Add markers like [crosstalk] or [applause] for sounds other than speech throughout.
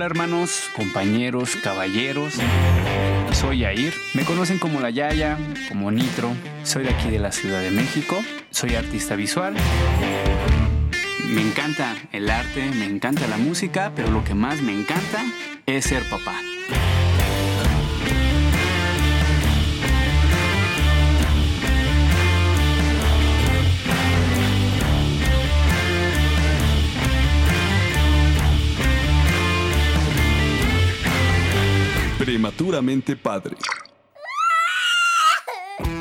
Hola hermanos, compañeros, caballeros. Soy Yair. Me conocen como La Yaya, como Nitro. Soy de aquí de la Ciudad de México. Soy artista visual. Me encanta el arte, me encanta la música, pero lo que más me encanta es ser papá. Prematuramente padre.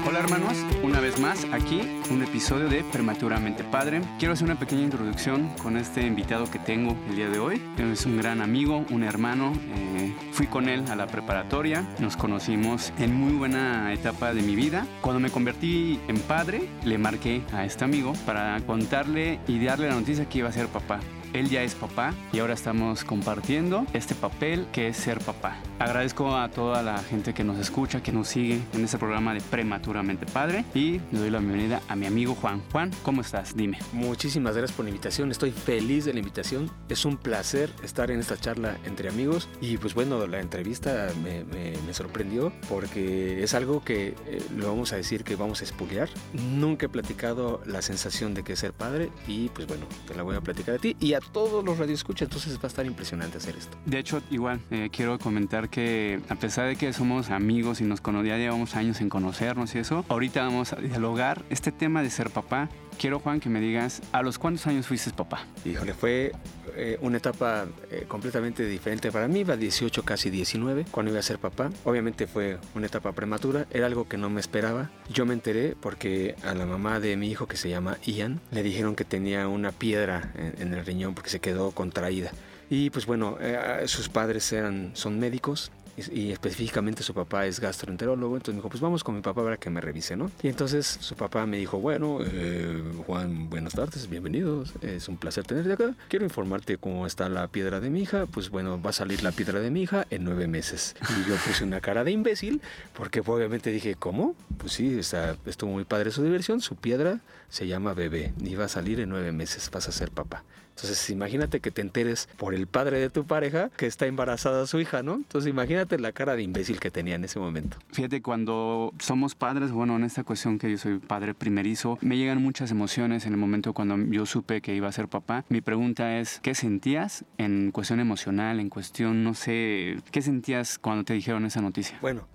Hola hermanos, una vez más aquí un episodio de Prematuramente Padre. Quiero hacer una pequeña introducción con este invitado que tengo el día de hoy. Es un gran amigo, un hermano. Eh, fui con él a la preparatoria, nos conocimos en muy buena etapa de mi vida. Cuando me convertí en padre, le marqué a este amigo para contarle y darle la noticia que iba a ser papá. Él ya es papá y ahora estamos compartiendo este papel que es ser papá. Agradezco a toda la gente que nos escucha, que nos sigue en este programa de Prematuramente Padre y le doy la bienvenida a mi amigo Juan. Juan, ¿cómo estás? Dime. Muchísimas gracias por la invitación, estoy feliz de la invitación. Es un placer estar en esta charla entre amigos y pues bueno, la entrevista me, sorprendió porque es algo que eh, lo vamos a decir que vamos a expoliar. Nunca he platicado la sensación de que ser padre y pues bueno, te la voy a platicar a ti y a todos los radioescuchas, entonces va a estar impresionante hacer esto. De hecho, igual, eh, quiero comentar que a pesar de que somos amigos y nos ya llevamos años en conocernos y eso, ahorita vamos a dialogar este tema de ser papá. Quiero, Juan, que me digas, ¿a los cuántos años fuiste papá? Híjole, fue eh, una etapa eh, completamente diferente para mí, iba 18, casi 19, cuando iba a ser papá. Obviamente fue una etapa prematura, era algo que no me esperaba. Yo me enteré porque a la mamá de mi hijo, que se llama Ian, le dijeron que tenía una piedra en el riñón porque se quedó contraída. Y pues bueno, eh, sus padres eran, son médicos y, específicamente su papá es gastroenterólogo, entonces me dijo, pues vamos con mi papá para que me revise, ¿no? Y entonces su papá me dijo, bueno, eh, Juan, buenas tardes, bienvenidos, es un placer tenerte acá. Quiero informarte cómo está la piedra de mi hija, pues bueno, va a salir la piedra de mi hija en nueve meses. Y yo puse una cara de imbécil, porque obviamente dije, ¿cómo? Pues sí, está, estuvo muy padre su diversión, su piedra se llama bebé y va a salir en nueve meses, vas a ser papá. Entonces, imagínate que te enteres por el padre de tu pareja que está embarazada su hija, ¿no? Entonces, imagínate la cara de imbécil que tenía en ese momento. Fíjate, cuando somos padres, bueno, en esta cuestión que yo soy padre primerizo, me llegan muchas emociones en el momento cuando yo supe que iba a ser papá. Mi pregunta es, ¿qué sentías en cuestión emocional, en cuestión, no sé, qué sentías cuando te dijeron esa noticia? Bueno,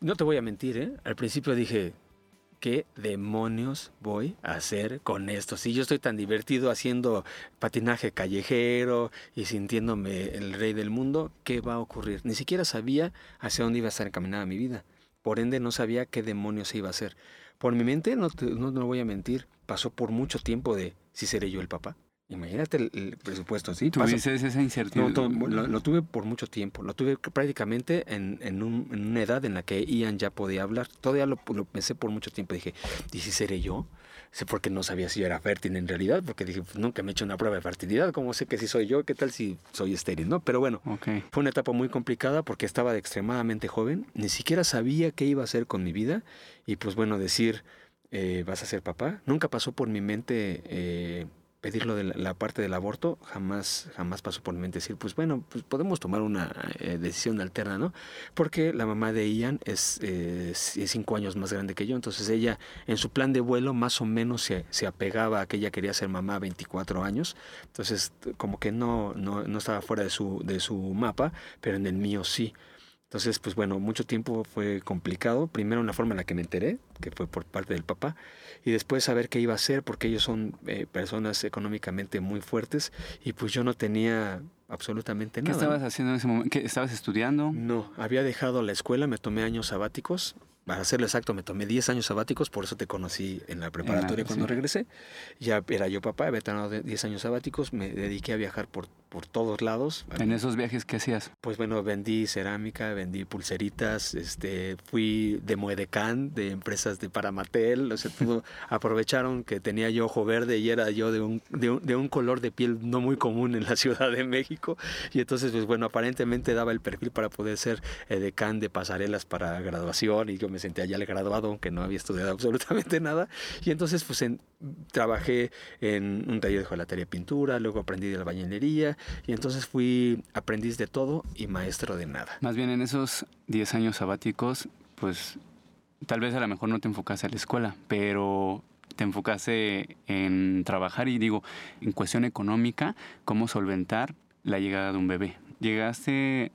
no te voy a mentir, ¿eh? Al principio dije, ¿qué demonios voy a hacer con esto? Si yo estoy tan divertido haciendo patinaje callejero y sintiéndome el rey del mundo, ¿qué va a ocurrir? Ni siquiera sabía hacia dónde iba a estar encaminada mi vida. Por ende, no sabía qué demonios iba a hacer. Por mi mente, no, no, no voy a mentir, pasó por mucho tiempo de si seré yo el papá. Imagínate el, presupuesto, ¿sí? ¿Tuviste esa incertidumbre? No, lo, tuve por mucho tiempo. Lo tuve prácticamente en, en, una edad en la que Ian ya podía hablar. Todavía lo, pensé por mucho tiempo. Dije, ¿y si seré yo? Sé porque no sabía si yo era fértil en realidad, porque dije, pues, nunca me he hecho una prueba de fertilidad. ¿Cómo sé que si soy yo? ¿Qué tal si soy estéril? ¿no? Pero bueno, fue una etapa muy complicada porque estaba extremadamente joven. Ni siquiera sabía qué iba a hacer con mi vida. Y pues bueno, decir, eh, ¿vas a ser papá? Nunca pasó por mi mente... Eh, pedirlo de la, parte del aborto, jamás, jamás pasó por mi mente decir, pues bueno, pues podemos tomar una eh, decisión alterna, ¿no? Porque la mamá de Ian es, cinco años más grande que yo, entonces ella en su plan de vuelo más o menos se, se apegaba a que ella quería ser mamá a 24 años, entonces como que no, no, no estaba fuera de su, de su mapa, pero en el mío sí. Entonces, pues bueno, mucho tiempo fue complicado. Primero en la forma en la que me enteré, que fue por parte del papá, y después saber qué iba a hacer, porque ellos son eh, personas económicamente muy fuertes, y pues yo no tenía absolutamente nada. ¿Qué estabas haciendo en ese momento? ¿Estabas estudiando? No, había dejado la escuela, me tomé años sabáticos. Para hacerlo exacto, me tomé 10 años sabáticos, por eso te conocí en la preparatoria cuando regresé. Ya era yo papá, había tenido 10 años sabáticos, me dediqué a viajar por por todos lados. ¿En esos viajes qué hacías? Pues bueno, vendí cerámica, vendí pulseritas, este, fui de Moedecán, de empresas de Paramatel, o sea, [laughs] aprovecharon que tenía yo ojo verde y era yo de un, de un, de un color de piel no muy común en la [laughs] Ciudad de México, y entonces, pues bueno, aparentemente daba el perfil para poder ser edecán de pasarelas para graduación, y yo me sentía ya el graduado, aunque no había estudiado [laughs] absolutamente nada. Y entonces pues trabajé en un taller de jolatería y pintura, luego aprendí de la bañinería y entonces fui aprendiz de todo y maestro de nada. Más bien en esos 10 años sabáticos, pues tal vez a lo mejor no te enfocas a la escuela, pero te enfocase en trabajar y digo, en cuestión económica, cómo solventar la llegada de un bebé. Llegaste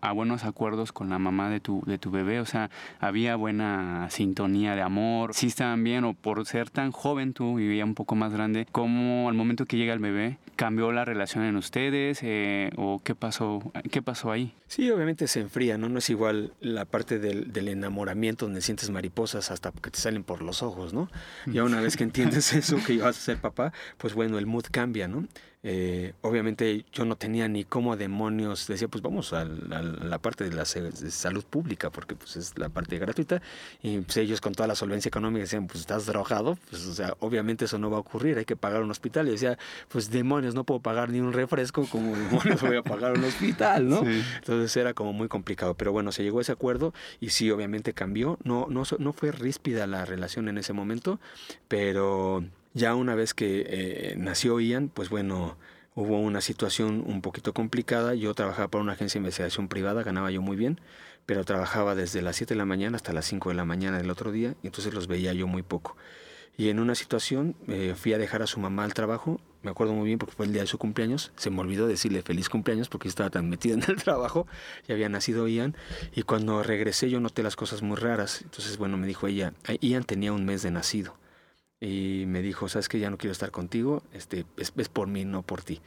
a buenos acuerdos con la mamá de tu, de tu bebé, o sea, había buena sintonía de amor, si estaban bien o por ser tan joven tú y ya un poco más grande, ¿cómo al momento que llega el bebé cambió la relación en ustedes eh, o qué pasó, qué pasó ahí? Sí, obviamente se enfría, ¿no? No es igual la parte del, del enamoramiento donde sientes mariposas hasta que te salen por los ojos, ¿no? Ya una vez que [laughs] entiendes eso, que ibas a ser papá, pues bueno, el mood cambia, ¿no? Eh, obviamente yo no tenía ni cómo demonios, decía pues vamos a la, parte de la salud pública porque pues es la parte gratuita. Y pues, ellos con toda la solvencia económica decían pues estás drogado, pues o sea obviamente eso no va a ocurrir, hay que pagar un hospital. Y decía pues demonios no puedo pagar ni un refresco, como demonios voy a pagar un hospital, ¿no? Entonces era como muy complicado, pero bueno se llegó a ese acuerdo y sí obviamente cambió, no, no, no fue ríspida la relación en ese momento, pero ya una vez que eh, nació Ian, pues bueno, hubo una situación un poquito complicada. Yo trabajaba para una agencia de investigación privada, ganaba yo muy bien, pero trabajaba desde las 7 de la mañana hasta las 5 de la mañana del otro día, y entonces los veía yo muy poco. Y en una situación eh, fui a dejar a su mamá al trabajo, me acuerdo muy bien porque fue el día de su cumpleaños, se me olvidó decirle feliz cumpleaños porque estaba tan metido en el trabajo, ya había nacido Ian, y cuando regresé yo noté las cosas muy raras, entonces bueno, me dijo ella, Ian tenía un mes de nacido y me dijo, sabes que ya no quiero estar contigo, este, es, por mí, no por ti.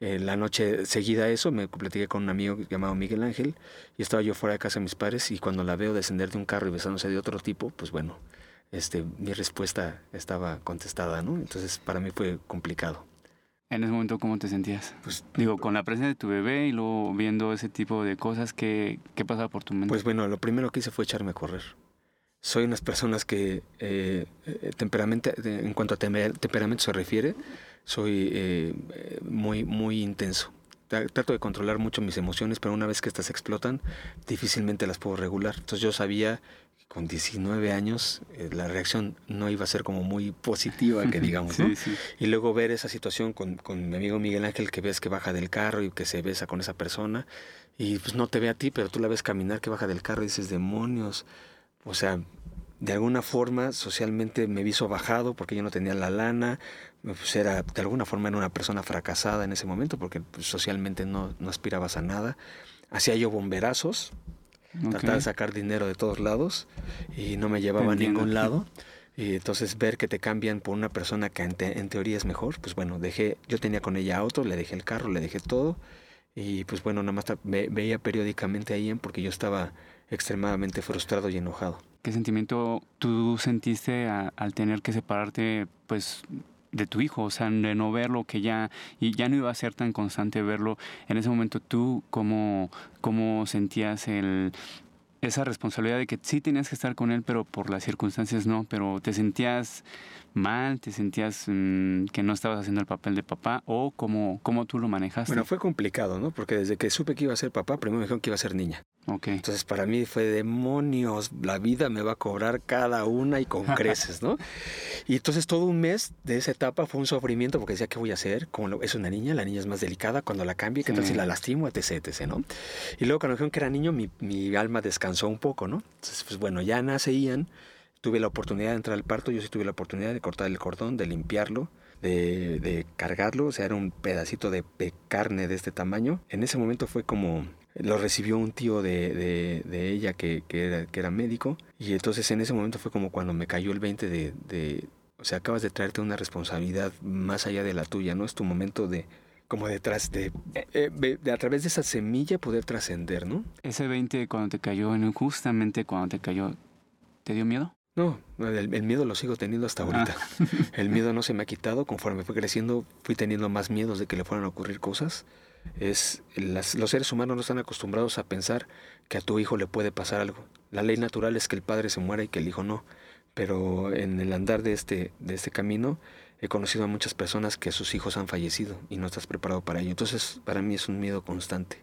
Eh, la noche seguida a eso me platiqué con un amigo llamado Miguel Ángel y estaba yo fuera de casa de mis padres y cuando la veo descender de un carro y besándose de otro tipo, pues bueno, este, mi respuesta estaba contestada, ¿no? Entonces para mí fue complicado. En ese momento, ¿cómo te sentías? Pues digo, con la presencia de tu bebé y luego viendo ese tipo de cosas, ¿qué, qué pasaba por tu mente? Pues bueno, lo primero que hice fue echarme a correr soy unas personas que eh, eh temperamento, en cuanto a temperamento se refiere, soy eh, muy, muy intenso. Trato de controlar mucho mis emociones, pero una vez que estas explotan, difícilmente las puedo regular. Entonces yo sabía que con 19 años eh, la reacción no iba a ser como muy positiva, que [laughs] digamos. ¿no? Y luego ver esa situación con, con mi amigo Miguel Ángel, que ves que baja del carro y que se besa con esa persona, y pues no te ve a ti, pero tú la ves caminar, que baja del carro y dices, demonios, o sea, de alguna forma socialmente me viso bajado porque yo no tenía la lana, pues era, de alguna forma era una persona fracasada en ese momento porque pues, socialmente no, no, aspirabas a nada. Hacía yo bomberazos, trataba de sacar dinero de todos lados y no me llevaba a ningún lado. Y entonces ver que te cambian por una persona que en, teoría es mejor, pues bueno, dejé, yo tenía con ella auto, le dejé el carro, le dejé todo y pues bueno, nada más veía periódicamente ahí porque yo estaba extremadamente frustrado y enojado. ¿Qué sentimiento tú sentiste al tener que separarte, pues, de tu hijo, o sea, de no verlo, que ya, y ya no iba a ser tan constante verlo. En ese momento, ¿tú cómo, cómo sentías esa responsabilidad de que sí tenías que estar con él, pero por las circunstancias no, pero te sentías mal, te sentías mm, que no estabas haciendo el papel de papá o cómo, cómo tú lo manejaste? Bueno, fue complicado, ¿no? Porque desde que supe que iba a ser papá, primero me dijeron que iba a ser niña. Okay. Entonces para mí fue demonios, la vida me va a cobrar cada una y con [laughs] creces, ¿no? y entonces todo un mes de esa etapa fue un sufrimiento porque decía, ¿qué voy a hacer? Como es una niña, la niña es más delicada, cuando la cambie, ¿qué tal si la lastimo? Etc, etc, ¿no? Y luego cuando me dijeron que era niño, mi, mi alma descansó un poco, ¿no? Entonces, pues bueno, ya nace Ian tuve la oportunidad de entrar al parto, yo sí tuve la oportunidad de cortar el cordón, de limpiarlo, de, cargarlo, o sea, era un pedacito de, carne de este tamaño. En ese momento fue como, lo recibió un tío de, ella que, era, que era médico, y entonces en ese momento fue como cuando me cayó el 20 de, o sea, acabas de traerte una responsabilidad más allá de la tuya, ¿no? Es tu momento de, como detrás de, eh, de, a través de esa semilla poder trascender, ¿no? Ese 20 cuando te cayó, justamente cuando te cayó, ¿te dio miedo? No, el, miedo lo sigo teniendo hasta ahorita. Ah. [laughs] el miedo no se me ha quitado. Conforme fui creciendo, fui teniendo más miedos de que le fueran a ocurrir cosas. Es, los seres humanos no están acostumbrados a pensar que a tu hijo le puede pasar algo. La ley natural es que el padre se muera y que el hijo no. Pero en el andar de este, de este camino he conocido a muchas personas que sus hijos han fallecido y no estás preparado para ello. Entonces, para mí es un miedo constante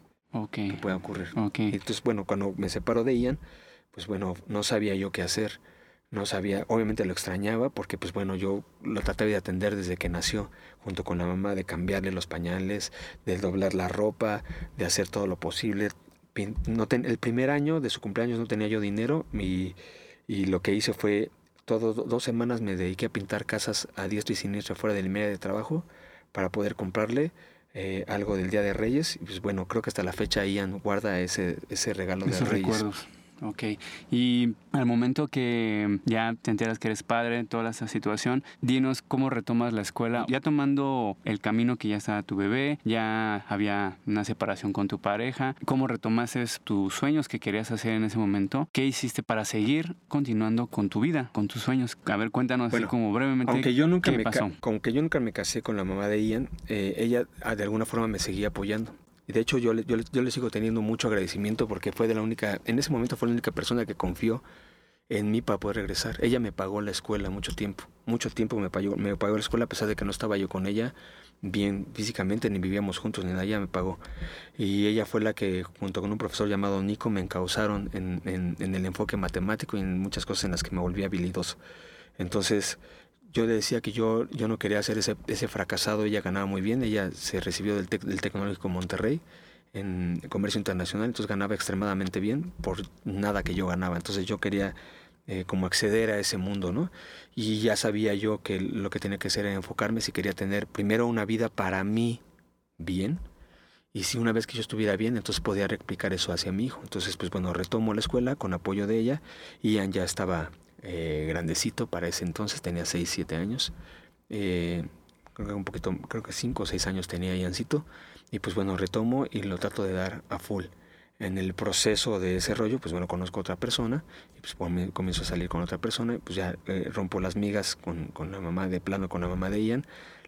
que pueda ocurrir. Okay. Entonces, bueno, cuando me separo de Ian, pues bueno, no sabía yo qué hacer. No sabía, obviamente lo extrañaba porque pues bueno, yo lo traté de atender desde que nació, junto con la mamá, de cambiarle los pañales, de doblar la ropa, de hacer todo lo posible. No el primer año de su cumpleaños no tenía yo dinero y, y lo que hice fue, todo, dos semanas me dediqué a pintar casas a diestro y siniestro fuera del medio de trabajo para poder comprarle eh, algo del Día de Reyes. Y pues bueno, creo que hasta la fecha Ian guarda ese, ese regalo de Reyes. Recuerdos. Ok. Y al momento que ya te enteras que eres padre, toda esa situación, dinos cómo retomas la escuela, ya tomando el camino que ya estaba tu bebé, ya había una separación con tu pareja, cómo retomaste tus sueños que querías hacer en ese momento, qué hiciste para seguir continuando con tu vida, con tus sueños. A ver, cuéntanos así como brevemente. Aunque yo nunca qué me pasó. Aunque yo nunca me casé con la mamá de Ian, eh, ella ah, de alguna forma me seguía apoyando. De hecho yo, yo, yo, le sigo teniendo mucho agradecimiento porque fue de la única, en ese momento fue la única persona que confió en mí para poder regresar. Ella me pagó la escuela mucho tiempo, mucho tiempo me pagó, me pagó la escuela a pesar de que no estaba yo con ella bien físicamente, ni vivíamos juntos, ni nada, ella me pagó. Y ella fue la que, junto con un profesor llamado Nico, me encausaron en, en, en el enfoque matemático y en muchas cosas en las que me volví habilidoso. Entonces, yo le decía que yo, yo no quería ser ese, ese fracasado, ella ganaba muy bien, ella se recibió del, del Tecnológico Monterrey en comercio internacional, entonces ganaba extremadamente bien por nada que yo ganaba, entonces yo quería eh, como acceder a ese mundo, ¿no? Y ya sabía yo que lo que tenía que hacer era enfocarme si quería tener primero una vida para mí bien, y si una vez que yo estuviera bien, entonces podía replicar eso hacia mi hijo. Entonces, pues bueno, retomo la escuela con apoyo de ella y Ian ya estaba eh, grandecito para ese entonces, tenía 6, 7 años. Eh, creo que un poquito, creo que 5 o 6 años tenía Iancito. Y pues bueno, retomo y lo trato de dar a full. En el proceso de ese rollo, pues bueno, conozco a otra persona y pues comienzo a salir con otra persona y pues ya eh, rompo las migas con, con la mamá de plano, con la mamá de Ian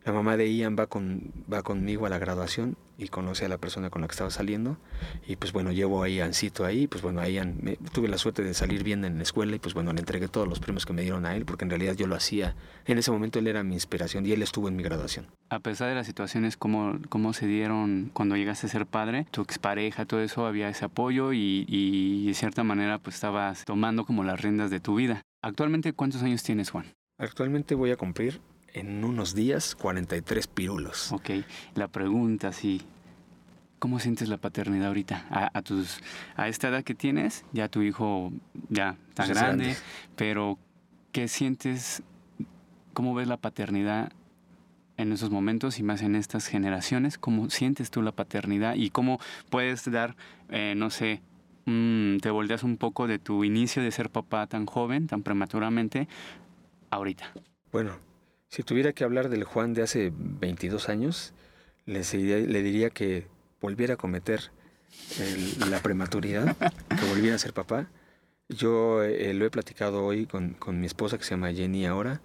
la mamá de Ian va, con, va conmigo a la graduación y conoce a la persona con la que estaba saliendo. Y pues bueno, llevo a Iancito ahí. Pues bueno, a Ian me, tuve la suerte de salir bien en la escuela y pues bueno, le entregué todos los premios que me dieron a él porque en realidad yo lo hacía. En ese momento él era mi inspiración y él estuvo en mi graduación. A pesar de las situaciones, ¿cómo, cómo se dieron cuando llegaste a ser padre? Tu expareja, todo eso, había ese apoyo y, y de cierta manera pues estabas tomando como las riendas de tu vida. Actualmente, ¿cuántos años tienes, Juan? Actualmente voy a cumplir en unos días 43 pirulos. Ok, la pregunta, sí. ¿Cómo sientes la paternidad ahorita? A, tus, a esta edad que tienes, ya tu hijo ya está pues grande, pero ¿qué sientes? ¿Cómo ves la paternidad en esos momentos y más en estas generaciones? ¿Cómo sientes tú la paternidad y cómo puedes dar, eh, no sé, te volteas un poco de tu inicio de ser papá tan joven, tan prematuramente, ahorita? Bueno, si tuviera que hablar del Juan de hace 22 años, le, diría que volviera a cometer la prematuridad, que volviera a ser papá. Yo eh, lo he platicado hoy con, con, mi esposa que se llama Jenny ahora.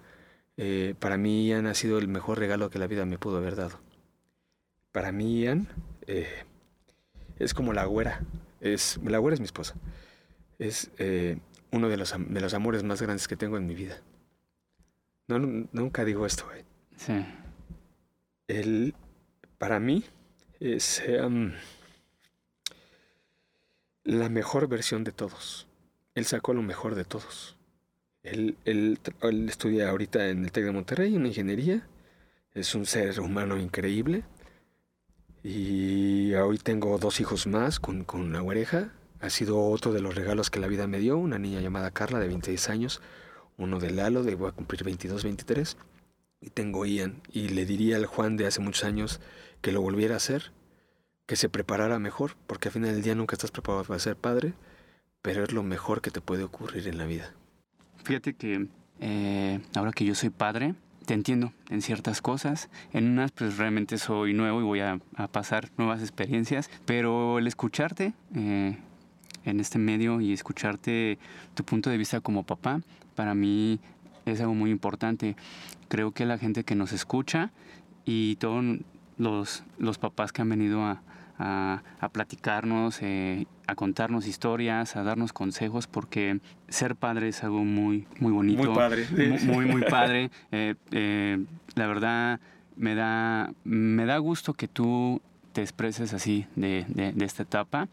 Eh, para mí Ian ha sido el mejor regalo que la vida me pudo haber dado. Para mí Ian eh, es como la güera. Es, la güera es mi esposa. Es uno de los, de los amores más grandes que tengo en mi vida. No, nunca digo esto, güey. Sí. Él, para mí, es em, la mejor versión de todos. Él sacó lo mejor de todos. Él, él, estudia ahorita en el TEC de Monterrey, en ingeniería. Es un ser humano increíble. Y hoy tengo dos hijos más con, con una oreja. Ha sido otro de los regalos que la vida me dio, una niña llamada Carla de 26 años uno de Lalo, de voy a cumplir 22, 23, y tengo Ian, y le diría al Juan de hace muchos años que lo volviera a hacer, que se preparara mejor, porque al final del día nunca estás preparado para ser padre, pero es lo mejor que te puede ocurrir en la vida. Fíjate que eh, ahora que yo soy padre, te entiendo en ciertas cosas, en unas pues realmente soy nuevo y voy a, pasar nuevas experiencias, pero el escucharte eh, en este medio y escucharte tu punto de vista como papá, para mí es algo muy importante. Creo que la gente que nos escucha y todos los, los papás que han venido a, a, platicarnos, eh, a contarnos historias, a darnos consejos, porque ser padre es algo muy, muy bonito. Muy padre. Muy, muy, padre. Eh, eh, la verdad, me da, me da gusto que tú te expreses así de, de, de esta etapa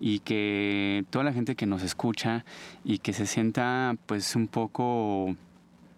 y que toda la gente que nos escucha y que se sienta pues un poco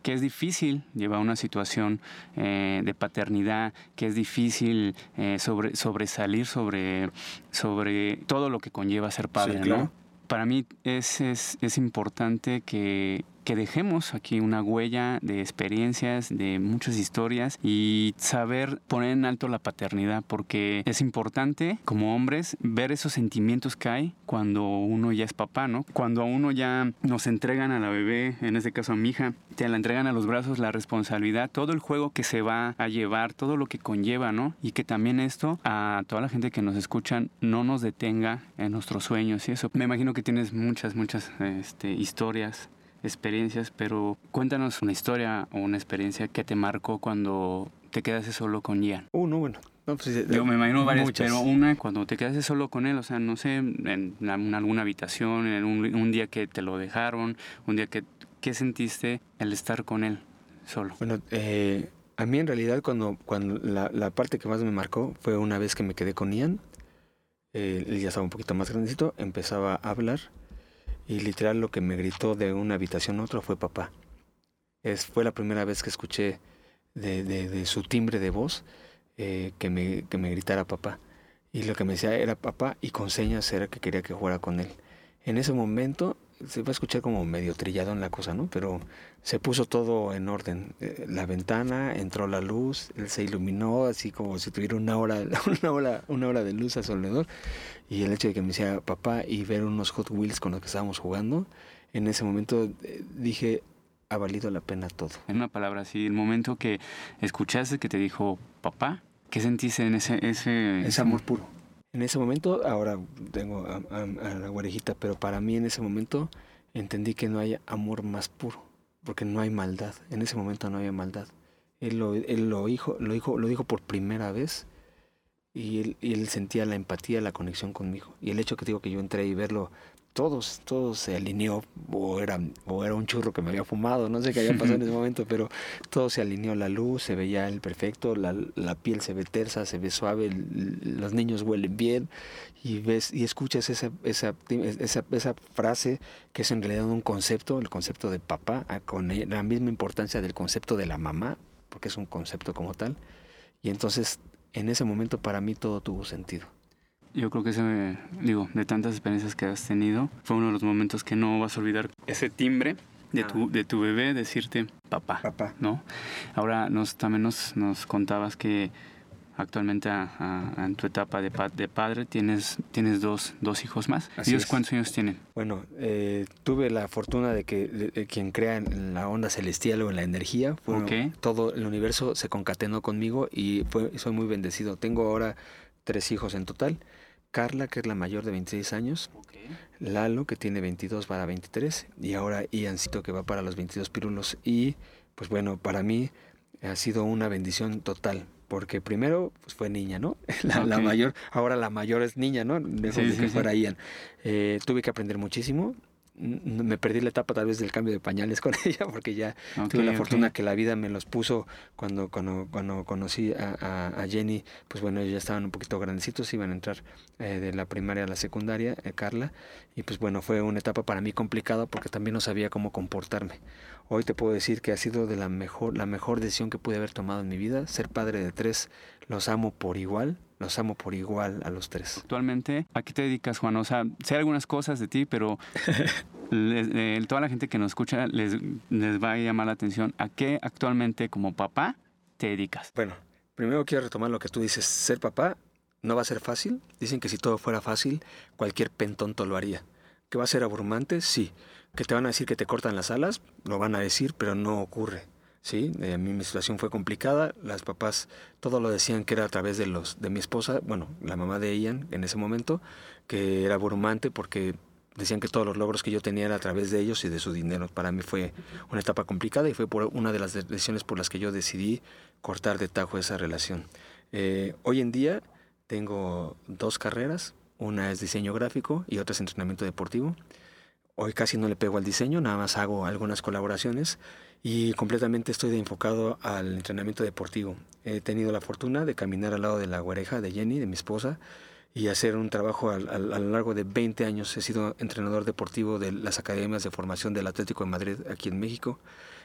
que es difícil llevar una situación eh, de paternidad, que es difícil eh, sobre, sobresalir sobre, sobre todo lo que conlleva ser padre, ¿no? Para mí es, es, es importante que, que dejemos aquí una huella de experiencias, de muchas historias y saber poner en alto la paternidad porque es importante como hombres ver esos sentimientos que hay cuando uno ya es papá, ¿no? Cuando a uno ya nos entregan a la bebé, en este caso a mi hija, te la entregan a los brazos la responsabilidad, todo el juego que se va a llevar, todo lo que conlleva, ¿no? Y que también esto a toda la gente que nos escuchan no nos detenga en nuestros sueños y eso. Me imagino que tienes muchas, muchas este, historias experiencias, pero cuéntanos una historia o una experiencia que te marcó cuando te quedaste solo con Ian. Uh, no, bueno. Pues, Yo me imagino varias, pero una cuando te quedaste solo con él, o sea, no sé, en, alguna habitación, en un, día que te lo dejaron, un día que, ¿qué sentiste el estar con él solo? Bueno, eh, a mí en realidad cuando, cuando la, la, parte que más me marcó fue una vez que me quedé con Ian, eh, él ya estaba un poquito más grandecito, empezaba a hablar y literal lo que me gritó de una habitación a otra fue papá. Es, fue la primera vez que escuché de, de, su timbre de voz eh, que, me, que me gritara papá. Y lo que me decía era papá y con señas era que quería que jugara con él. En ese momento se va a escuchar como medio trillado en la cosa, ¿no? Pero se puso todo en orden. Eh, la ventana, entró la luz, él se iluminó así como si tuviera una hora, [laughs] una hora, una hora de luz a su alrededor. Y el hecho de que me decía papá y ver unos Hot Wheels con los que estábamos jugando, en ese momento eh, dije, ha valido la pena todo. En una palabra así, el momento que escuchaste que te dijo papá, ¿qué sentiste en ese... Ese, ese amor puro en ese momento, ahora tengo a, la guarejita, pero para mí en ese momento entendí que no hay amor más puro, porque no hay maldad. En ese momento no había maldad. Él lo, él lo, dijo, lo, dijo, lo dijo por primera vez y él, y él sentía la empatía, la conexión conmigo. Y el hecho que digo que yo entré y verlo todos, todos se alineó, o era, o era un churro que me había fumado, no sé qué había pasado en ese [laughs] momento, pero todo se alineó, la luz, se veía el perfecto, la, la piel se ve tersa, se ve suave, los niños huelen bien, y ves, y escuchas esa, esa, esa, esa frase que es en realidad un concepto, el concepto de papá, con la misma importancia del concepto de la mamá, porque es un concepto como tal, y entonces en ese momento para mí todo tuvo sentido. Yo creo que ese, digo, de tantas experiencias que has tenido, fue uno de los momentos que no vas a olvidar. Ese timbre de tu, ah. de tu bebé decirte papá, papá. ¿no? Ahora nos, también nos, nos contabas que actualmente en tu etapa de, de, padre tienes, tienes dos, dos hijos más. ¿Ellos cuántos años tienen? Bueno, eh, tuve la fortuna de que quien crea en la onda celestial o en la energía, todo el universo se concatenó conmigo y fue, soy muy bendecido. Tengo ahora tres hijos en total. Carla, que es la mayor de 26 años. Lalo, que tiene 22 para 23. Y ahora Iancito, que va para los 22 pirulos. Y pues bueno, para mí ha sido una bendición total. Porque primero pues fue niña, ¿no? [laughs] La, mayor, ahora la mayor es niña, ¿no? Mejor que fuera Ian. Eh, tuve que aprender muchísimo me perdí la etapa tal vez del cambio de pañales con [laughs] ella porque ya tuve la fortuna que la vida me los puso cuando cuando, cuando conocí a, Jenny. Pues bueno ellos ya estaban un poquito grandecitos iban a entrar eh, de la primaria a la secundaria eh, Carla. Y pues bueno fue una etapa para mí complicada porque también no sabía cómo comportarme. Hoy te puedo decir que ha sido de la mejor la mejor decisión que pude haber tomado en mi vida. Ser padre de tres los amo por igual los amo por igual a los tres. Actualmente, ¿a qué te dedicas, Juan? O sea, sé algunas cosas de ti, pero [laughs] eh, toda la gente que nos escucha les, les va a llamar la atención. ¿A qué actualmente como papá te dedicas? Bueno, primero quiero retomar lo que tú dices. Ser papá no va a ser fácil. Dicen que si todo fuera fácil, cualquier pentonto lo haría. ¿Que va a ser abrumante? Sí. ¿Que te van a decir que te cortan las alas? Lo van a decir, pero no ocurre. ¿Sí? a mí mi situación fue complicada, las papás todo lo decían que era a través de los de mi esposa, bueno, la mamá de Ian en ese momento, que era abrumante porque decían que todos los logros que yo tenía era a través de ellos y de su dinero. Para mí fue una etapa complicada y fue por una de las decisiones por las que yo decidí cortar de tajo esa relación. Eh, hoy en día tengo dos carreras, una es diseño gráfico y otra es entrenamiento deportivo. Hoy casi no le pego al diseño, nada más hago algunas colaboraciones y completamente estoy enfocado al entrenamiento deportivo. He tenido la fortuna de caminar al lado de la guareja de Jenny, de mi esposa, y hacer un trabajo a, lo largo de 20 años. He sido entrenador deportivo de las academias de formación del Atlético de Madrid aquí en México.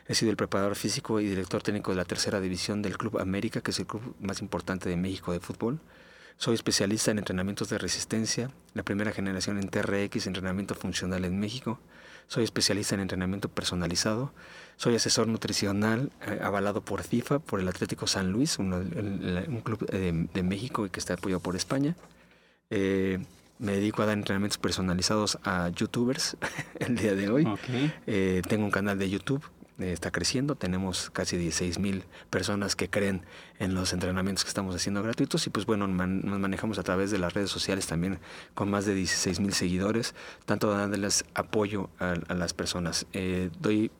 He sido el preparador físico y director técnico de la tercera división del Club América, que es el club más importante de México de fútbol. Soy especialista en entrenamientos de resistencia, la primera generación en TRX, entrenamiento funcional en México. Soy especialista en entrenamiento personalizado. Soy asesor nutricional eh, avalado por FIFA, por el Atlético San Luis, un club de, de México y que está apoyado por España. Eh, me dedico a dar entrenamientos personalizados a youtubers [laughs] el día de hoy. Eh, tengo un canal de YouTube, eh, está creciendo, tenemos casi 16 mil personas que creen en los entrenamientos que estamos haciendo gratuitos y pues bueno, nos manejamos a través de las redes sociales también con más de 16 mil seguidores, tanto dándoles apoyo a, las personas. doy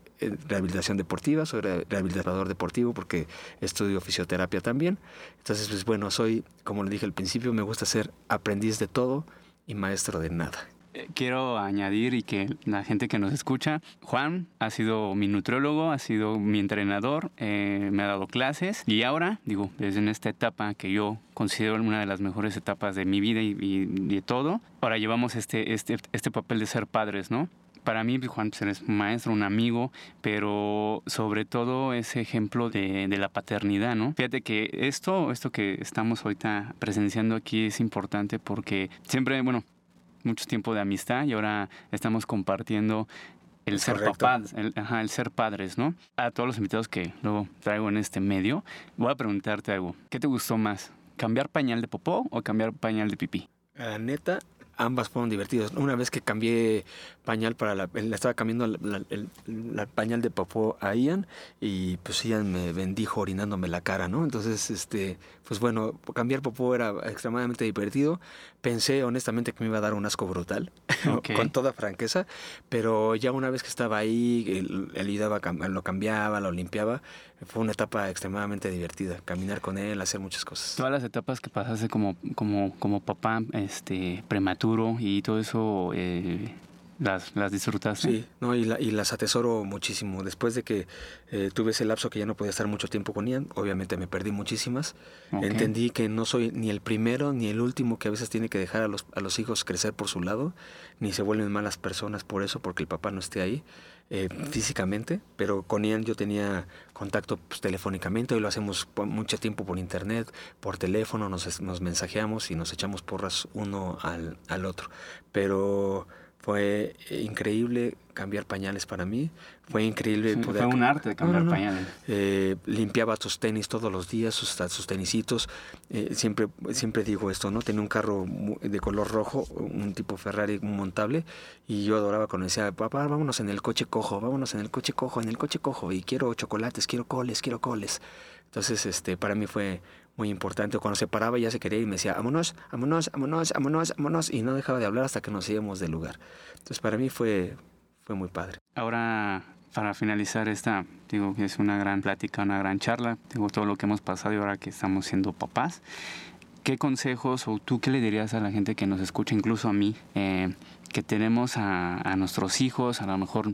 rehabilitación deportiva, soy rehabilitador deportivo porque estudio fisioterapia también. Entonces, pues bueno, soy, como le dije al principio, me gusta ser aprendiz de todo y maestro de nada. Quiero añadir y que la gente que nos escucha, Juan ha sido mi nutriólogo, ha sido mi entrenador, eh, me ha dado clases y ahora, digo, desde en esta etapa que yo considero una de las mejores etapas de mi vida y, y de todo, ahora llevamos este, este, este papel de ser padres, ¿no? para mí Juan pues, eres un maestro, un amigo, pero sobre todo ese ejemplo de, la paternidad, ¿no? Fíjate que esto, esto que estamos ahorita presenciando aquí es importante porque siempre, bueno, mucho tiempo de amistad y ahora estamos compartiendo el ser papás, el, el, ser padres, ¿no? A todos los invitados que luego traigo en este medio, voy a preguntarte algo. ¿Qué te gustó más? ¿Cambiar pañal de popó o cambiar pañal de pipí? La neta, ambas fueron divertidas. Una vez que cambié pañal para la, le estaba cambiando el, pañal de popó a Ian y pues Ian me bendijo orinándome la cara, ¿no? Entonces, este, pues bueno, cambiar popó era extremadamente divertido. Pensé honestamente que me iba a dar un asco brutal, [laughs] con toda franqueza, pero ya una vez que estaba ahí, él, él lo cambiaba, lo limpiaba, fue una etapa extremadamente divertida, caminar con él, hacer muchas cosas. Todas las etapas que pasaste como, como, como papá este, prematuro y todo eso, eh, las, las disfrutaste. Sí, no, y, y las atesoro muchísimo. Después de que eh, tuve ese lapso que ya no podía estar mucho tiempo con Ian, obviamente me perdí muchísimas. Entendí que no soy ni el primero ni el último que a veces tiene que dejar a los, a los hijos crecer por su lado, ni se vuelven malas personas por eso, porque el papá no esté ahí. Eh, físicamente, pero con Ian yo tenía contacto pues, telefónicamente, hoy lo hacemos mucho tiempo por internet, por teléfono, nos, nos mensajeamos y nos echamos porras uno al, al otro. Pero fue increíble cambiar pañales para mí. Fue increíble poder... Fue un arte de cambiar pañales. Eh, limpiaba sus tenis todos los días, sus, sus tenisitos. Eh, siempre, siempre digo esto, ¿no? Tenía un carro de color rojo, un tipo Ferrari montable, y yo adoraba cuando decía, papá, vámonos en el coche cojo, vámonos en el coche cojo, en el coche cojo, y quiero chocolates, quiero coles, quiero coles. Entonces, este, para mí fue muy importante. Cuando se paraba ya se quería y me decía, vámonos, vámonos, vámonos, vámonos, vámonos. Y no dejaba de hablar hasta que nos íbamos del lugar. Entonces para mí fue, fue muy padre. Ahora, para finalizar esta, digo que es una gran plática, una gran charla. Digo todo lo que hemos pasado y ahora que estamos siendo papás. ¿Qué consejos o tú qué le dirías a la gente que nos escucha, incluso a mí, eh, que tenemos a, nuestros hijos, a lo mejor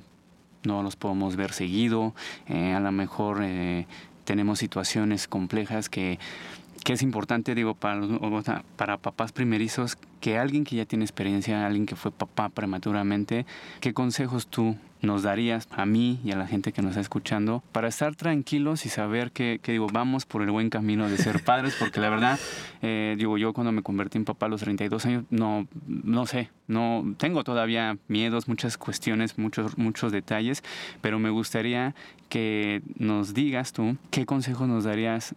no los podemos ver seguido, eh, a lo mejor eh, tenemos situaciones complejas que, que es importante, digo, para, papás primerizos, que alguien que ya tiene experiencia, alguien que fue papá prematuramente, ¿qué consejos tú nos darías a mí y a la gente que nos está escuchando para estar tranquilos y saber que, que digo, vamos por el buen camino de ser padres? Porque la verdad, eh, digo, yo cuando me convertí en papá a los 32 años, no, no sé, no tengo todavía miedos, muchas cuestiones, muchos, muchos detalles, pero me gustaría que nos digas tú qué consejos nos darías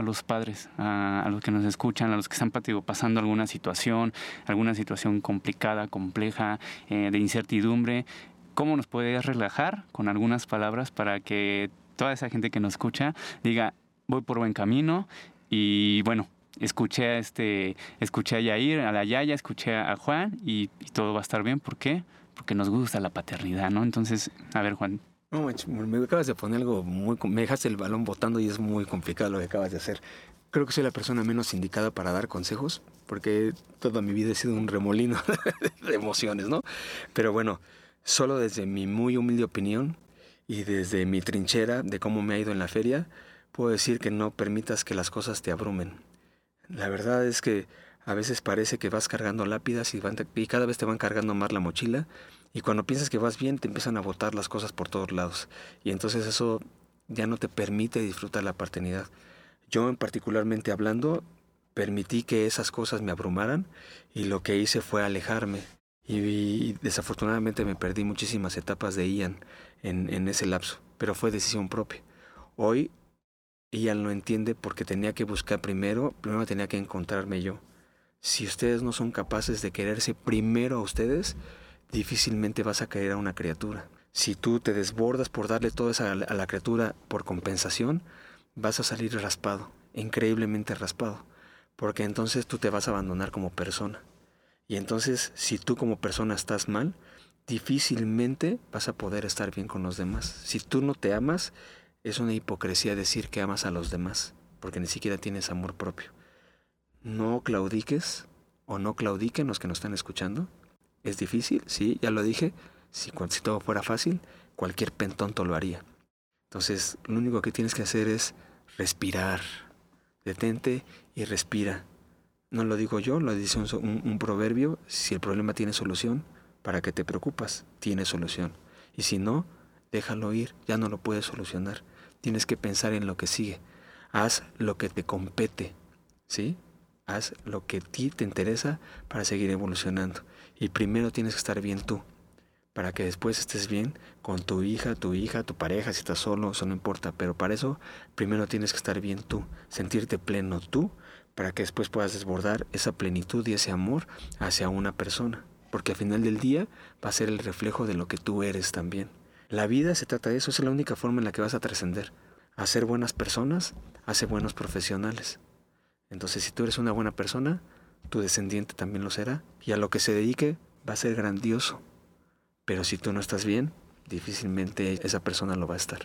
a los padres, a, los que nos escuchan, a los que están pasando alguna situación, alguna situación complicada, compleja, eh, de incertidumbre, ¿cómo nos puedes relajar con algunas palabras para que toda esa gente que nos escucha diga, voy por buen camino y bueno, escuché a este, escuché a Yair, a la Yaya, escuché a Juan y, todo va a estar bien. ¿Por qué? Porque nos gusta la paternidad, ¿no? Entonces, a ver, Juan, no, me acabas de poner algo muy... Me dejaste el balón botando y es muy complicado lo que acabas de hacer. Creo que soy la persona menos indicada para dar consejos, porque toda mi vida he sido un remolino [laughs] de emociones, ¿no? Pero bueno, solo desde mi muy humilde opinión y desde mi trinchera de cómo me ha ido en la feria, puedo decir que no permitas que las cosas te abrumen. La verdad es que A veces parece que vas cargando lápidas y, y cada vez te van cargando más la mochila y cuando piensas que vas bien te empiezan a botar las cosas por todos lados y entonces eso ya no te permite disfrutar la paternidad. Yo en particularmente hablando, permití que esas cosas me abrumaran y lo que hice fue alejarme. Y, desafortunadamente me perdí muchísimas etapas de Ian en, ese lapso, pero fue decisión propia. Hoy Ian lo entiende porque tenía que buscar primero, primero tenía que encontrarme yo. Si ustedes no son capaces de quererse primero a ustedes, difícilmente vas a querer a una criatura. Si tú te desbordas por darle todo eso a la criatura por compensación, vas a salir raspado, increíblemente raspado, porque entonces tú te vas a abandonar como persona. Y entonces, si tú como persona estás mal, difícilmente vas a poder estar bien con los demás. Si tú no te amas, es una hipocresía decir que amas a los demás, porque ni siquiera tienes amor propio. No claudiques o no claudiquen los que nos están escuchando. Es difícil, sí, ya lo dije, si, todo fuera fácil, cualquier pentonto lo haría. Entonces, lo único que tienes que hacer es respirar. Detente y respira. No lo digo yo, lo dice un, un, proverbio. Si el problema tiene solución, ¿para qué te preocupas? Tiene solución. Y si no, déjalo ir, ya no lo puedes solucionar. Tienes que pensar en lo que sigue. Haz lo que te compete, ¿sí? Haz lo que a ti te interesa para seguir evolucionando. Y primero tienes que estar bien tú para que después estés bien con tu hija, tu hija, tu pareja, si estás solo, eso no importa, pero para eso primero tienes que estar bien tú, sentirte pleno tú, para que después puedas desbordar esa plenitud y ese amor hacia una persona, porque al final del día va a ser el reflejo de lo que tú eres también. La vida se trata de eso, es la única forma en la que vas a trascender. Hacer buenas personas hace buenos profesionales. Entonces, si tú eres una buena persona, tu descendiente también lo será, y a lo que se dedique va a ser grandioso. Pero si tú no estás bien, difícilmente esa persona lo va a estar.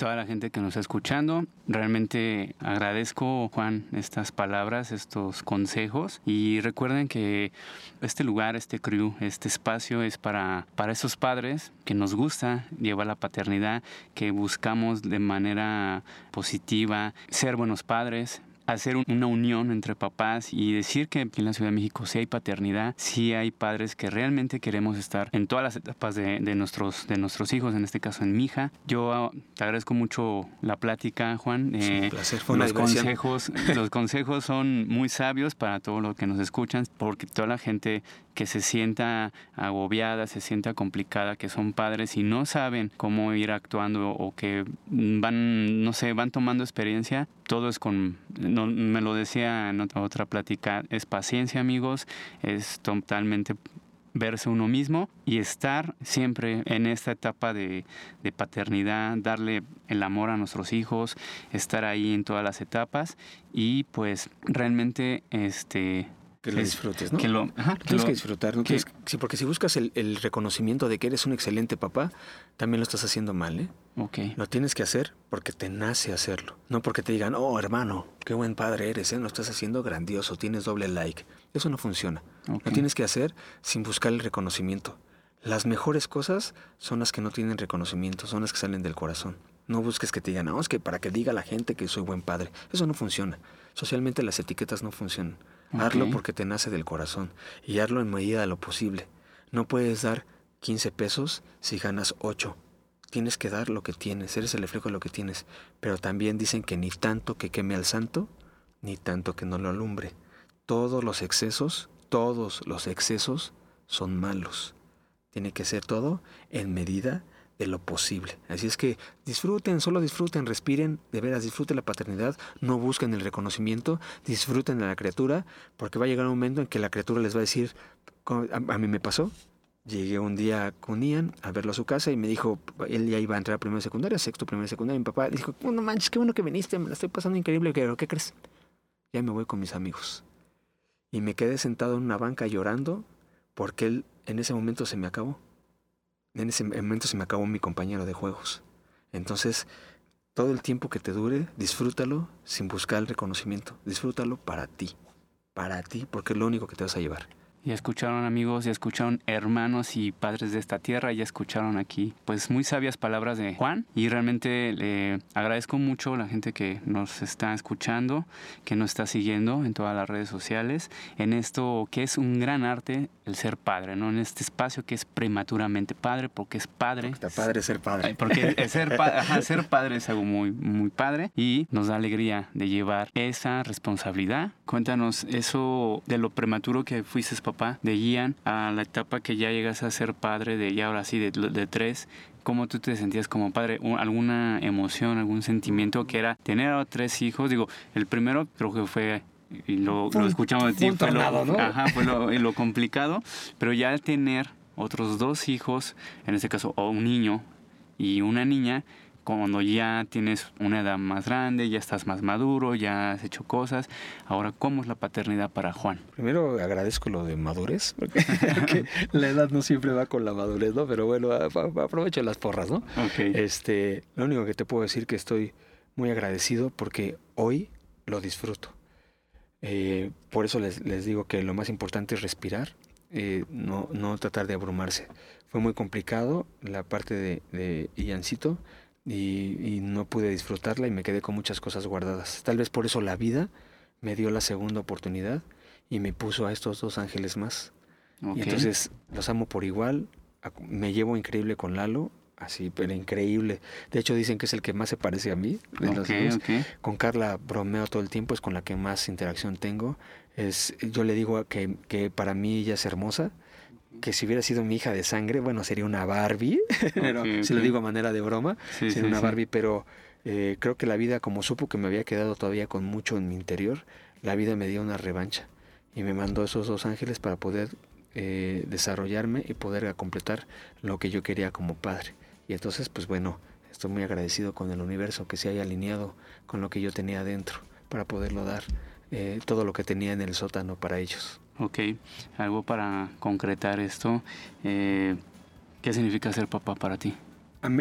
Toda la gente que nos está escuchando, realmente agradezco, Juan, estas palabras, estos consejos. Y recuerden que este lugar, este crew, este espacio es para, para esos padres que nos gusta llevar la paternidad, que buscamos de manera positiva ser buenos padres, hacer una unión entre papás y decir que aquí en la Ciudad de México sí hay paternidad, sí hay padres que realmente queremos estar en todas las etapas de, nuestros, de nuestros hijos, en este caso en mi hija. Yo ah, te agradezco mucho la plática, Juan. Eh, un placer, los consejos, los consejos son muy sabios para todos los que nos escuchan, porque toda la gente que se sienta agobiada, se sienta complicada, que son padres y no saben cómo ir actuando o que van, no sé, van tomando experiencia, todo es con, me lo decía en otra plática, es paciencia amigos, es totalmente verse uno mismo y estar siempre en esta etapa de, de, paternidad, darle el amor a nuestros hijos, estar ahí en todas las etapas y pues realmente este que lo disfrutes, ¿no? Que lo, tienes que disfrutar, ¿no? sí, porque si buscas el, el, reconocimiento de que eres un excelente papá, también lo estás haciendo mal, ¿eh? Ok. Lo tienes que hacer porque te nace hacerlo. No porque te digan, oh, hermano, qué buen padre eres, ¿eh? Lo estás haciendo grandioso, tienes doble like. Eso no funciona. Lo tienes que hacer sin buscar el reconocimiento. Las mejores cosas son las que no tienen reconocimiento, son las que salen del corazón. No busques que te digan, no, es que para que diga la gente que soy buen padre. Eso no funciona. Socialmente las etiquetas no funcionan. Hazlo porque te nace del corazón y hazlo en medida de lo posible. No puedes dar 15 pesos si ganas 8. Tienes que dar lo que tienes, eres el reflejo de lo que tienes. Pero también dicen que ni tanto que queme al santo, ni tanto que no lo alumbre. Todos los excesos, todos los excesos son malos. Tiene que ser todo en medida de lo posible. Así es que disfruten, solo disfruten, respiren, de veras disfruten la paternidad, no busquen el reconocimiento, disfruten de la criatura, porque va a llegar un momento en que la criatura les va a decir, a, mí me pasó, llegué un día con Ian a verlo a su casa y me dijo, él ya iba a entrar a primera secundaria, sexto primera secundaria, mi papá dijo, no manches, qué bueno que viniste, me la estoy pasando increíble, pero ¿qué crees? Ya me voy con mis amigos. Y me quedé sentado en una banca llorando porque él en ese momento se me acabó en ese momento se me acabó mi compañero de juegos. Entonces, todo el tiempo que te dure, disfrútalo sin buscar el reconocimiento. Disfrútalo para ti. Para ti, porque es lo único que te vas a llevar. Ya escucharon amigos, ya escucharon hermanos y padres de esta tierra, ya escucharon aquí pues muy sabias palabras de Juan y realmente le agradezco mucho a la gente que nos está escuchando, que nos está siguiendo en todas las redes sociales, en esto que es un gran arte el ser padre, ¿no? En este espacio que es prematuramente padre porque es padre. Está padre ser padre. Porque ser, [laughs] ser padre es algo muy, muy padre y nos da alegría de llevar esa responsabilidad. Cuéntanos eso de lo prematuro que fuiste papá de Ian a la etapa que ya llegas a ser padre de ya ahora sí de, de tres cómo tú te sentías como padre, alguna emoción, algún sentimiento que era tener a tres hijos. Digo, el primero creo que fue y lo, lo escuchamos de ti, fue, lo, ¿no? ajá, fue lo, lo, complicado, pero ya tener otros dos hijos, en este caso, o un niño y una niña, cuando ya tienes una edad más grande, ya estás más maduro, ya has hecho cosas. Ahora, ¿cómo es la paternidad para Juan? Primero agradezco lo de madurez, porque [laughs] [laughs] la edad no siempre va con la madurez, ¿no? Pero bueno, aprovecho las porras, ¿no? Este, lo único que te puedo decir que estoy muy agradecido porque hoy lo disfruto. Eh, por eso les, les, digo que lo más importante es respirar, eh, no, no tratar de abrumarse. Fue muy complicado la parte de, de Illancito, y, no pude disfrutarla y me quedé con muchas cosas guardadas. Tal vez por eso la vida me dio la segunda oportunidad y me puso a estos dos ángeles más. Y entonces los amo por igual, me llevo increíble con Lalo, así, pero increíble. De hecho dicen que es el que más se parece a mí. Con Carla bromeo todo el tiempo, es con la que más interacción tengo. Es, yo le digo que, que para mí ella es hermosa que si hubiera sido mi hija de sangre, bueno, sería una Barbie, [laughs] pero si lo digo a manera de broma, sería una Barbie, pero eh, creo que la vida, como supo que me había quedado todavía con mucho en mi interior, la vida me dio una revancha y me mandó esos dos ángeles para poder eh, desarrollarme y poder completar lo que yo quería como padre. Y entonces, pues bueno, estoy muy agradecido con el universo que se haya alineado con lo que yo tenía adentro para poderlo dar eh, todo lo que tenía en el sótano para ellos. Ok, algo para concretar esto. Eh, ¿Qué significa ser papá para ti?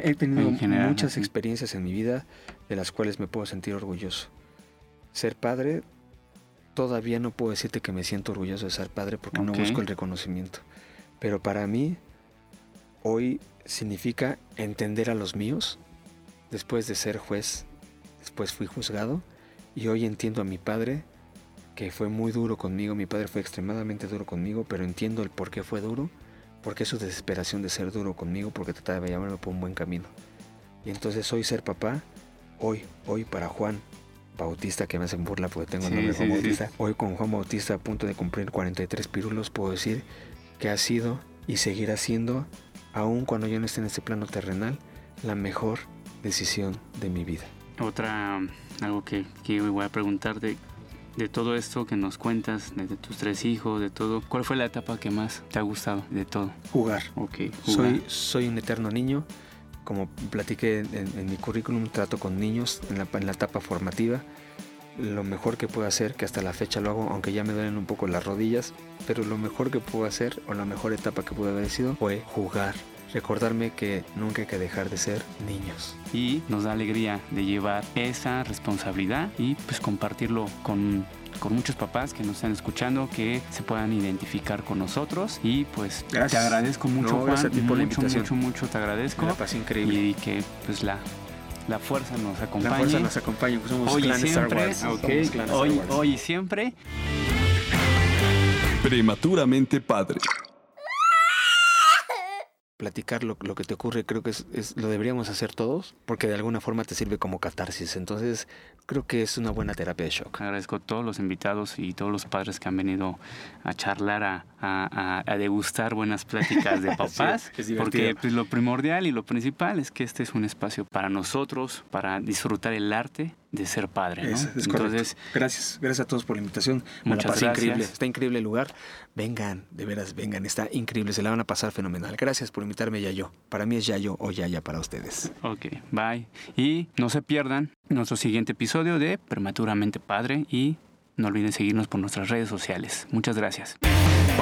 He tenido muchas experiencias en mi vida de las cuales me puedo sentir orgulloso. Ser padre, todavía no puedo decirte que me siento orgulloso de ser padre porque no busco el reconocimiento. Pero para mí, hoy significa entender a los míos. Después de ser juez, después fui juzgado y hoy entiendo a mi padre que fue muy duro conmigo, mi padre fue extremadamente duro conmigo, pero entiendo el por qué fue duro, porque su desesperación de ser duro conmigo, porque trataba de llamarme por un buen camino. Y entonces hoy ser papá, hoy, hoy para Juan Bautista, que me hacen burla porque tengo el nombre de Juan Bautista, hoy con Juan Bautista a punto de cumplir 43 pirulos, puedo decir que ha sido y seguirá siendo, aun cuando yo no esté en este plano terrenal, la mejor decisión de mi vida. Otra, algo que, que voy a preguntarte, de todo esto que nos cuentas, de tus tres hijos, de todo, ¿cuál fue la etapa que más te ha gustado de todo? Jugar. Ok, Soy, soy un eterno niño. Como platiqué en, mi currículum, trato con niños en la, en la etapa formativa. Lo mejor que puedo hacer, que hasta la fecha lo hago, aunque ya me duelen un poco las rodillas, pero lo mejor que puedo hacer, o la mejor etapa que pude haber sido, fue jugar recordarme que nunca hay que dejar de ser niños. Y nos da alegría de llevar esa responsabilidad y pues compartirlo con con muchos papás que nos están escuchando que se puedan identificar con nosotros. Y pues te agradezco mucho Juan, mucho, mucho, mucho te agradezco. Increíble. Y que pues la la fuerza nos acompañe. La fuerza nos acompañe, pues somos hoy siempre, hoy, hoy y siempre. Prematuramente padre platicar lo, que te ocurre, creo que es, lo deberíamos hacer todos, porque de alguna forma te sirve como catarsis. Entonces, creo que es una buena terapia de shock. Agradezco a todos los invitados y todos los padres que han venido a charlar, a, a, degustar buenas pláticas de [laughs] papás, porque pues, lo primordial y lo principal es que este es un espacio para nosotros, para disfrutar el arte de ser padre. ¿no? Entonces, gracias, gracias a todos por la invitación. muchas gracias. increíble, está increíble el lugar. Vengan, de veras, vengan, está increíble, se la van a pasar fenomenal. Gracias por invitarme, Yayo. Para mí es Yayo o Yaya para ustedes. Ok, bye. Y no se pierdan nuestro siguiente episodio de Prematuramente Padre y no olviden seguirnos por nuestras redes sociales. Muchas gracias.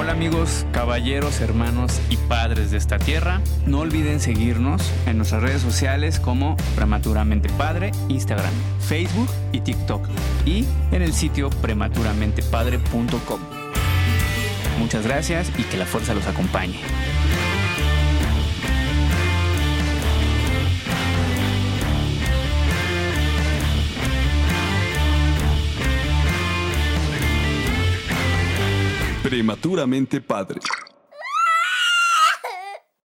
Hola amigos, caballeros, hermanos y padres de esta tierra. No olviden seguirnos en nuestras redes sociales como Prematuramente Padre, Instagram, Facebook y TikTok. Y en el sitio prematuramentepadre.com. Muchas gracias y que la fuerza los acompañe. Prematuramente padre.